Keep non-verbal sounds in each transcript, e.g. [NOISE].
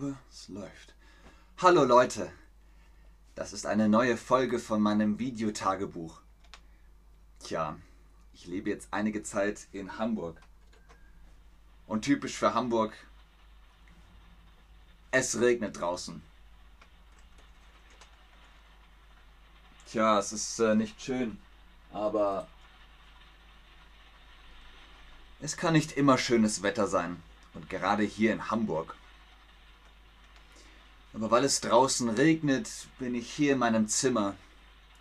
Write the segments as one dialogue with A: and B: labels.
A: glaube, es läuft. Hallo Leute, das ist eine neue Folge von meinem Videotagebuch. Tja, ich lebe jetzt einige Zeit in Hamburg. Und typisch für Hamburg, es regnet draußen. Tja, es ist äh, nicht schön, aber es kann nicht immer schönes Wetter sein. Und gerade hier in Hamburg. Aber weil es draußen regnet, bin ich hier in meinem Zimmer,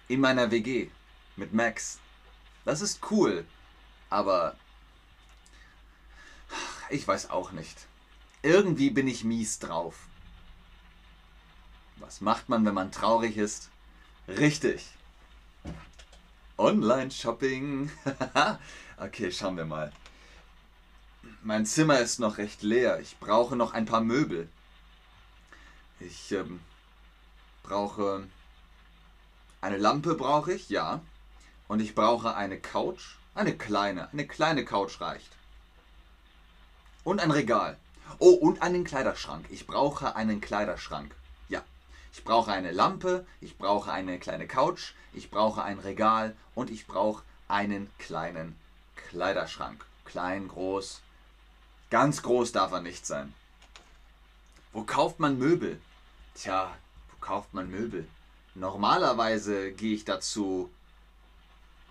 A: in meiner WG, mit Max. Das ist cool, aber ich weiß auch nicht. Irgendwie bin ich mies drauf. Was macht man, wenn man traurig ist? Richtig. Online-Shopping. [LAUGHS] okay, schauen wir mal. Mein Zimmer ist noch recht leer. Ich brauche noch ein paar Möbel. Ich ähm, brauche eine Lampe brauche ich, ja. Und ich brauche eine Couch. Eine kleine. Eine kleine Couch reicht. Und ein Regal. Oh, und einen Kleiderschrank. Ich brauche einen Kleiderschrank. Ja. Ich brauche eine Lampe. Ich brauche eine kleine Couch. Ich brauche ein Regal. Und ich brauche einen kleinen Kleiderschrank. Klein, groß. Ganz groß darf er nicht sein. Wo kauft man Möbel? Tja, wo kauft man Möbel? Normalerweise gehe ich dazu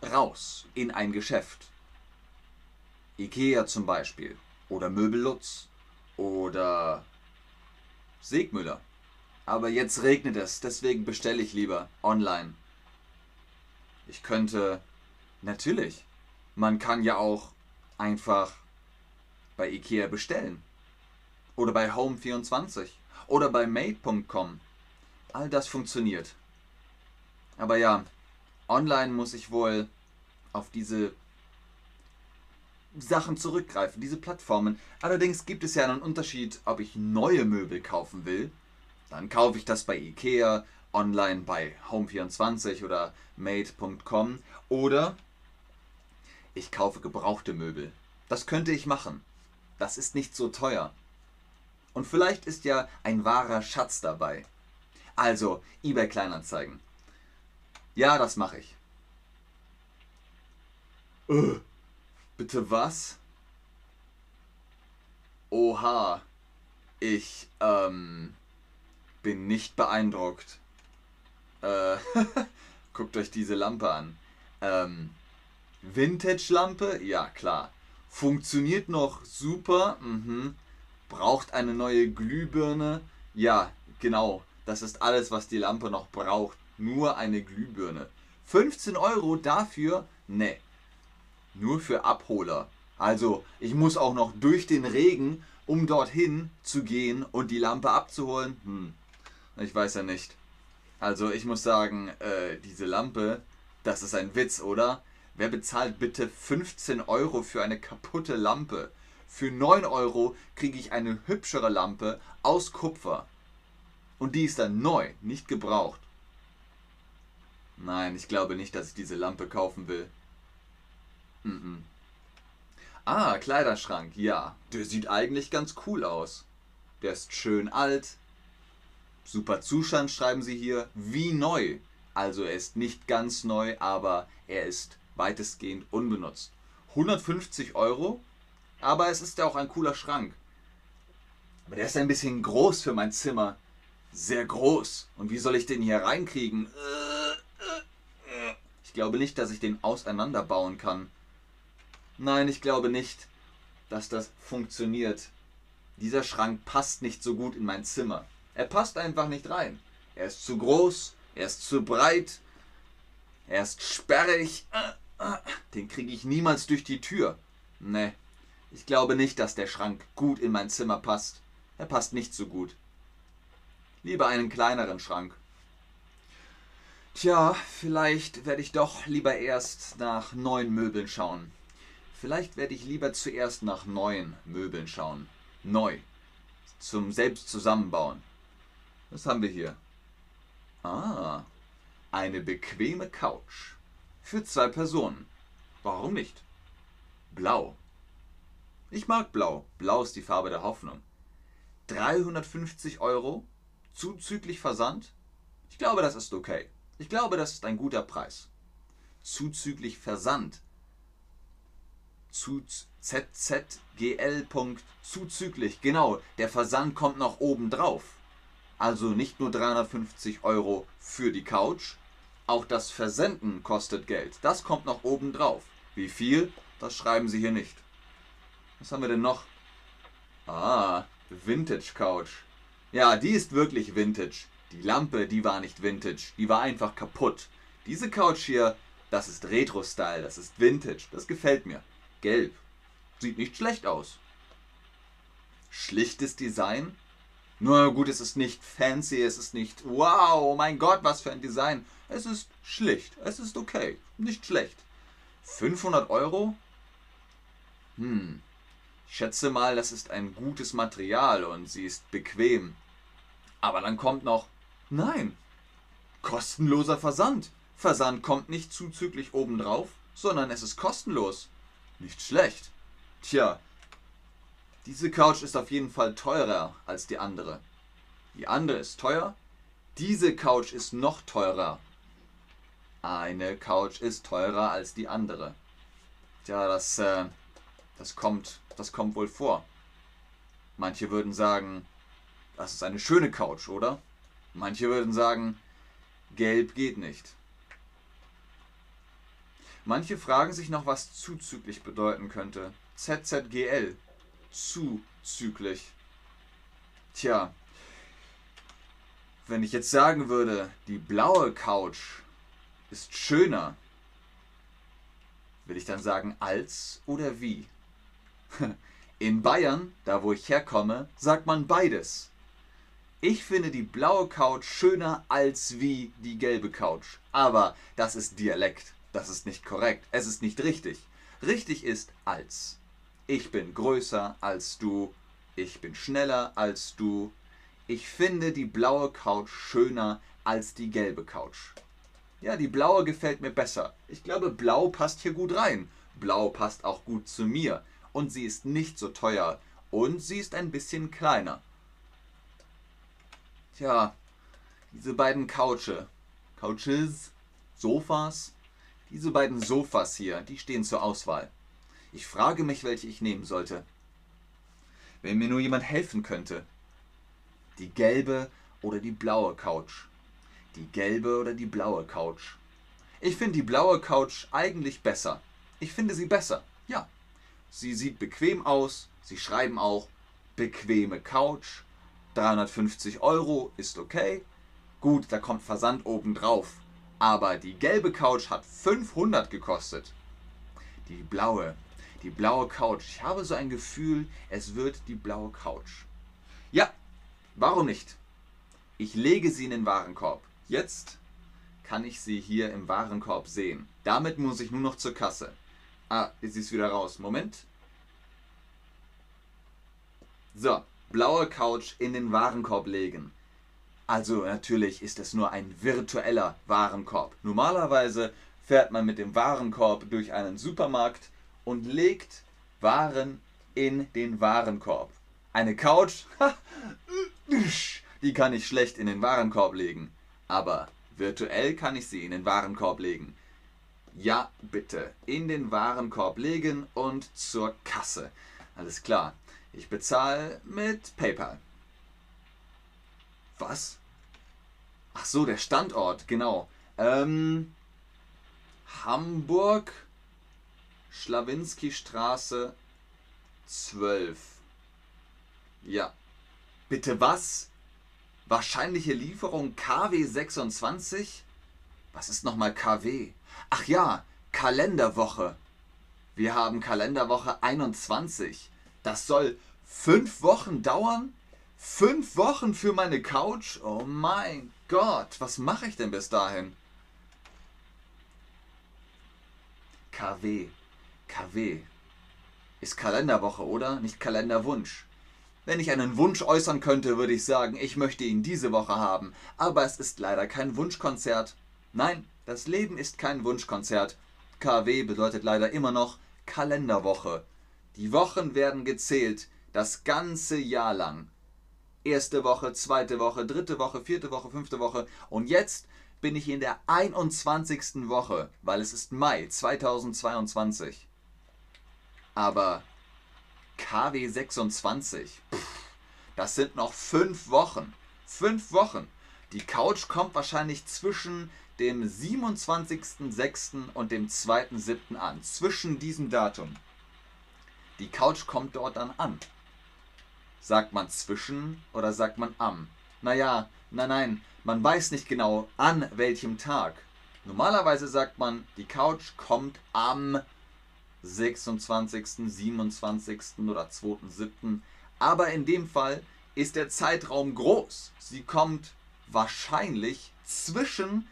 A: raus in ein Geschäft. Ikea zum Beispiel. Oder Möbellutz. Oder Segmüller. Aber jetzt regnet es, deswegen bestelle ich lieber online. Ich könnte. Natürlich. Man kann ja auch einfach bei Ikea bestellen. Oder bei Home24. Oder bei Made.com. All das funktioniert. Aber ja, online muss ich wohl auf diese Sachen zurückgreifen, diese Plattformen. Allerdings gibt es ja einen Unterschied, ob ich neue Möbel kaufen will. Dann kaufe ich das bei Ikea, online bei Home24 oder Made.com. Oder ich kaufe gebrauchte Möbel. Das könnte ich machen. Das ist nicht so teuer. Und vielleicht ist ja ein wahrer Schatz dabei. Also, eBay Kleinanzeigen. Ja, das mache ich. Äh, bitte was? Oha. Ich, ähm, bin nicht beeindruckt. Äh, [LAUGHS] guckt euch diese Lampe an. Ähm, Vintage-Lampe? Ja, klar. Funktioniert noch super. Mhm. Braucht eine neue Glühbirne. Ja, genau. Das ist alles, was die Lampe noch braucht. Nur eine Glühbirne. 15 Euro dafür? Ne. Nur für Abholer. Also, ich muss auch noch durch den Regen, um dorthin zu gehen und die Lampe abzuholen. Hm. Ich weiß ja nicht. Also, ich muss sagen, äh, diese Lampe, das ist ein Witz, oder? Wer bezahlt bitte 15 Euro für eine kaputte Lampe? Für 9 Euro kriege ich eine hübschere Lampe aus Kupfer. Und die ist dann neu, nicht gebraucht. Nein, ich glaube nicht, dass ich diese Lampe kaufen will. Mm -mm. Ah, Kleiderschrank, ja. Der sieht eigentlich ganz cool aus. Der ist schön alt. Super Zustand schreiben sie hier. Wie neu. Also er ist nicht ganz neu, aber er ist weitestgehend unbenutzt. 150 Euro, aber es ist ja auch ein cooler Schrank. Aber der ist ein bisschen groß für mein Zimmer. Sehr groß. Und wie soll ich den hier reinkriegen? Ich glaube nicht, dass ich den auseinanderbauen kann. Nein, ich glaube nicht, dass das funktioniert. Dieser Schrank passt nicht so gut in mein Zimmer. Er passt einfach nicht rein. Er ist zu groß, er ist zu breit, er ist sperrig. Den kriege ich niemals durch die Tür. Ne, ich glaube nicht, dass der Schrank gut in mein Zimmer passt. Er passt nicht so gut. Lieber einen kleineren Schrank. Tja, vielleicht werde ich doch lieber erst nach neuen Möbeln schauen. Vielleicht werde ich lieber zuerst nach neuen Möbeln schauen. Neu. Zum selbst zusammenbauen. Was haben wir hier? Ah, eine bequeme Couch. Für zwei Personen. Warum nicht? Blau. Ich mag Blau. Blau ist die Farbe der Hoffnung. 350 Euro zuzüglich Versand. Ich glaube, das ist okay. Ich glaube, das ist ein guter Preis. Zuzüglich Versand. ZZGL. Zuzüglich. Genau, der Versand kommt noch oben drauf. Also nicht nur 350 Euro für die Couch, auch das Versenden kostet Geld. Das kommt noch oben drauf. Wie viel? Das schreiben sie hier nicht. Was haben wir denn noch? Ah, Vintage Couch. Ja, die ist wirklich Vintage. Die Lampe, die war nicht Vintage. Die war einfach kaputt. Diese Couch hier, das ist Retro-Style. Das ist Vintage. Das gefällt mir. Gelb. Sieht nicht schlecht aus. Schlichtes Design. Nur gut, es ist nicht fancy, es ist nicht wow, mein Gott, was für ein Design. Es ist schlicht, es ist okay, nicht schlecht. 500 Euro? Hm, schätze mal, das ist ein gutes Material und sie ist bequem. Aber dann kommt noch, nein, kostenloser Versand. Versand kommt nicht zuzüglich obendrauf, sondern es ist kostenlos. Nicht schlecht. Tja, diese Couch ist auf jeden Fall teurer als die andere. Die andere ist teuer. Diese Couch ist noch teurer. Eine Couch ist teurer als die andere. Tja, das, äh, das kommt, das kommt wohl vor. Manche würden sagen, das ist eine schöne Couch, oder? Manche würden sagen, gelb geht nicht. Manche fragen sich noch, was zuzüglich bedeuten könnte. ZZGL zuzüglich. Tja, wenn ich jetzt sagen würde, die blaue Couch ist schöner, will ich dann sagen als oder wie? [LAUGHS] In Bayern, da wo ich herkomme, sagt man beides. Ich finde die blaue Couch schöner als wie die gelbe Couch. Aber das ist Dialekt. Das ist nicht korrekt. Es ist nicht richtig. Richtig ist als. Ich bin größer als du. Ich bin schneller als du. Ich finde die blaue Couch schöner als die gelbe Couch. Ja, die blaue gefällt mir besser. Ich glaube, blau passt hier gut rein. Blau passt auch gut zu mir. Und sie ist nicht so teuer. Und sie ist ein bisschen kleiner. Tja, diese beiden Couche. Couches, Sofas. Diese beiden Sofas hier, die stehen zur Auswahl. Ich frage mich, welche ich nehmen sollte. Wenn mir nur jemand helfen könnte. Die gelbe oder die blaue Couch. Die gelbe oder die blaue Couch. Ich finde die blaue Couch eigentlich besser. Ich finde sie besser, ja. Sie sieht bequem aus, sie schreiben auch bequeme Couch. 350 Euro ist okay. Gut, da kommt Versand oben drauf. Aber die gelbe Couch hat 500 gekostet. Die blaue, die blaue Couch. Ich habe so ein Gefühl, es wird die blaue Couch. Ja, warum nicht? Ich lege sie in den Warenkorb. Jetzt kann ich sie hier im Warenkorb sehen. Damit muss ich nur noch zur Kasse. Ah, sie ist wieder raus. Moment. So, blaue Couch in den Warenkorb legen. Also natürlich ist es nur ein virtueller Warenkorb. Normalerweise fährt man mit dem Warenkorb durch einen Supermarkt und legt Waren in den Warenkorb. Eine Couch, [LAUGHS] die kann ich schlecht in den Warenkorb legen. Aber virtuell kann ich sie in den Warenkorb legen. Ja, bitte. In den Warenkorb legen und zur Kasse. Alles klar. Ich bezahle mit PayPal. Was? Ach so, der Standort, genau. Ähm, Hamburg, Schlawinski-Straße 12. Ja. Bitte was? Wahrscheinliche Lieferung KW 26? Was ist nochmal KW? Ach ja, Kalenderwoche. Wir haben Kalenderwoche 21. Das soll fünf Wochen dauern? Fünf Wochen für meine Couch? Oh mein Gott, was mache ich denn bis dahin? KW. KW. Ist Kalenderwoche, oder? Nicht Kalenderwunsch. Wenn ich einen Wunsch äußern könnte, würde ich sagen, ich möchte ihn diese Woche haben. Aber es ist leider kein Wunschkonzert. Nein, das Leben ist kein Wunschkonzert. KW bedeutet leider immer noch Kalenderwoche. Die Wochen werden gezählt, das ganze Jahr lang. Erste Woche, zweite Woche, dritte Woche, vierte Woche, fünfte Woche. Und jetzt bin ich in der 21. Woche, weil es ist Mai 2022. Aber KW 26, pff, das sind noch fünf Wochen. Fünf Wochen. Die Couch kommt wahrscheinlich zwischen dem 27.06. und dem 2.07. an. Zwischen diesem Datum. Die Couch kommt dort dann an. Sagt man zwischen oder sagt man am? Naja, nein, nein, man weiß nicht genau an welchem Tag. Normalerweise sagt man, die Couch kommt am 26., 27. oder 2.7. Aber in dem Fall ist der Zeitraum groß. Sie kommt wahrscheinlich zwischen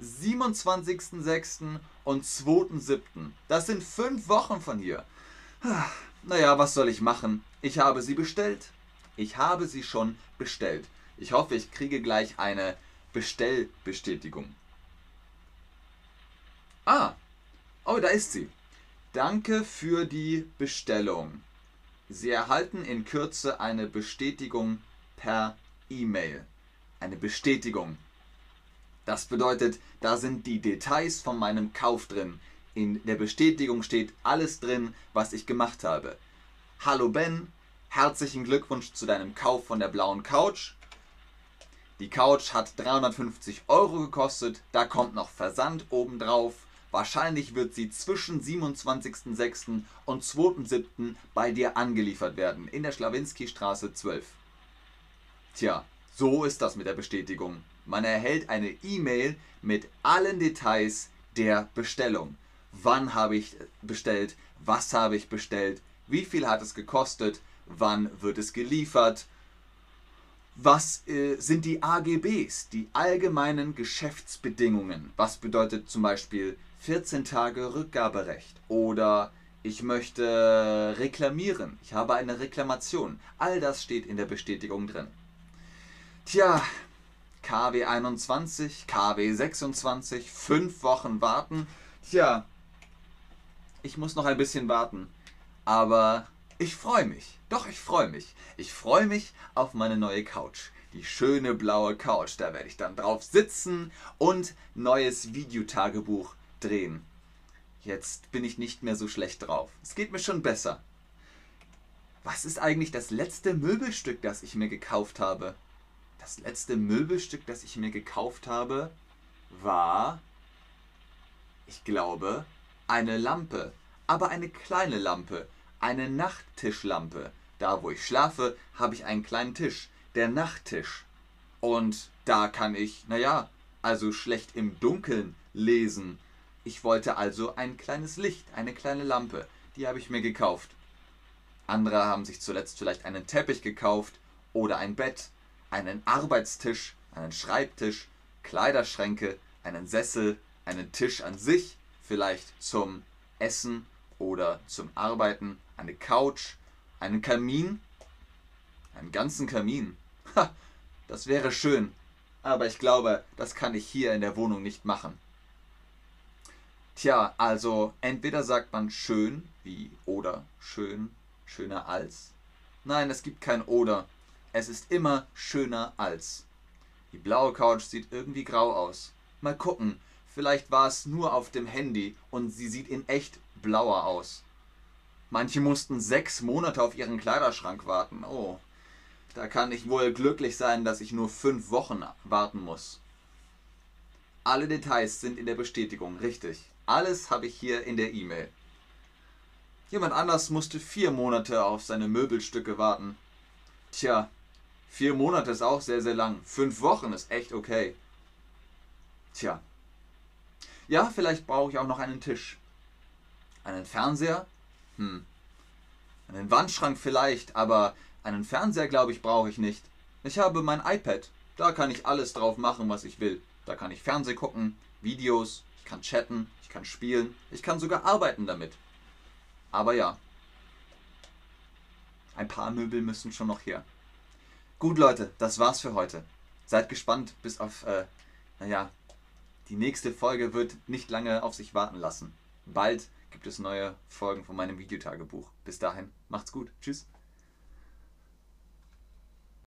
A: 27.06. und 2.07. Das sind fünf Wochen von hier. Naja, was soll ich machen? Ich habe sie bestellt. Ich habe sie schon bestellt. Ich hoffe, ich kriege gleich eine Bestellbestätigung. Ah, oh, da ist sie. Danke für die Bestellung. Sie erhalten in Kürze eine Bestätigung per E-Mail. Eine Bestätigung. Das bedeutet, da sind die Details von meinem Kauf drin. In der Bestätigung steht alles drin, was ich gemacht habe. Hallo Ben, herzlichen Glückwunsch zu deinem Kauf von der blauen Couch. Die Couch hat 350 Euro gekostet, da kommt noch Versand obendrauf. Wahrscheinlich wird sie zwischen 27.06. und 2.07. bei dir angeliefert werden, in der Schlawinski-Straße 12. Tja, so ist das mit der Bestätigung. Man erhält eine E-Mail mit allen Details der Bestellung. Wann habe ich bestellt? Was habe ich bestellt? Wie viel hat es gekostet? Wann wird es geliefert? Was äh, sind die AGBs, die allgemeinen Geschäftsbedingungen? Was bedeutet zum Beispiel 14 Tage Rückgaberecht oder ich möchte reklamieren, ich habe eine Reklamation. All das steht in der Bestätigung drin. Tja, KW 21, KW 26, fünf Wochen warten. Tja, ich muss noch ein bisschen warten. Aber ich freue mich. Doch, ich freue mich. Ich freue mich auf meine neue Couch. Die schöne blaue Couch. Da werde ich dann drauf sitzen und neues Videotagebuch drehen. Jetzt bin ich nicht mehr so schlecht drauf. Es geht mir schon besser. Was ist eigentlich das letzte Möbelstück, das ich mir gekauft habe? Das letzte Möbelstück, das ich mir gekauft habe, war, ich glaube, eine Lampe. Aber eine kleine Lampe. Eine Nachttischlampe. Da, wo ich schlafe, habe ich einen kleinen Tisch. Der Nachttisch. Und da kann ich, naja, also schlecht im Dunkeln lesen. Ich wollte also ein kleines Licht, eine kleine Lampe. Die habe ich mir gekauft. Andere haben sich zuletzt vielleicht einen Teppich gekauft oder ein Bett einen Arbeitstisch, einen Schreibtisch, Kleiderschränke, einen Sessel, einen Tisch an sich, vielleicht zum Essen oder zum Arbeiten, eine Couch, einen Kamin, einen ganzen Kamin. Ha, das wäre schön, aber ich glaube, das kann ich hier in der Wohnung nicht machen. Tja, also entweder sagt man schön wie oder schön, schöner als. Nein, es gibt kein oder. Es ist immer schöner als. Die blaue Couch sieht irgendwie grau aus. Mal gucken, vielleicht war es nur auf dem Handy und sie sieht in echt blauer aus. Manche mussten sechs Monate auf ihren Kleiderschrank warten. Oh, da kann ich wohl glücklich sein, dass ich nur fünf Wochen warten muss. Alle Details sind in der Bestätigung, richtig. Alles habe ich hier in der E-Mail. Jemand anders musste vier Monate auf seine Möbelstücke warten. Tja, Vier Monate ist auch sehr, sehr lang. Fünf Wochen ist echt okay. Tja. Ja, vielleicht brauche ich auch noch einen Tisch. Einen Fernseher? Hm. Einen Wandschrank vielleicht, aber einen Fernseher, glaube ich, brauche ich nicht. Ich habe mein iPad. Da kann ich alles drauf machen, was ich will. Da kann ich Fernseh gucken, Videos, ich kann chatten, ich kann spielen, ich kann sogar arbeiten damit. Aber ja, ein paar Möbel müssen schon noch her. Gut, Leute, das war's für heute. Seid gespannt, bis auf, äh, naja, die nächste Folge wird nicht lange auf sich warten lassen. Bald gibt es neue Folgen von meinem Videotagebuch. Bis dahin, macht's gut. Tschüss.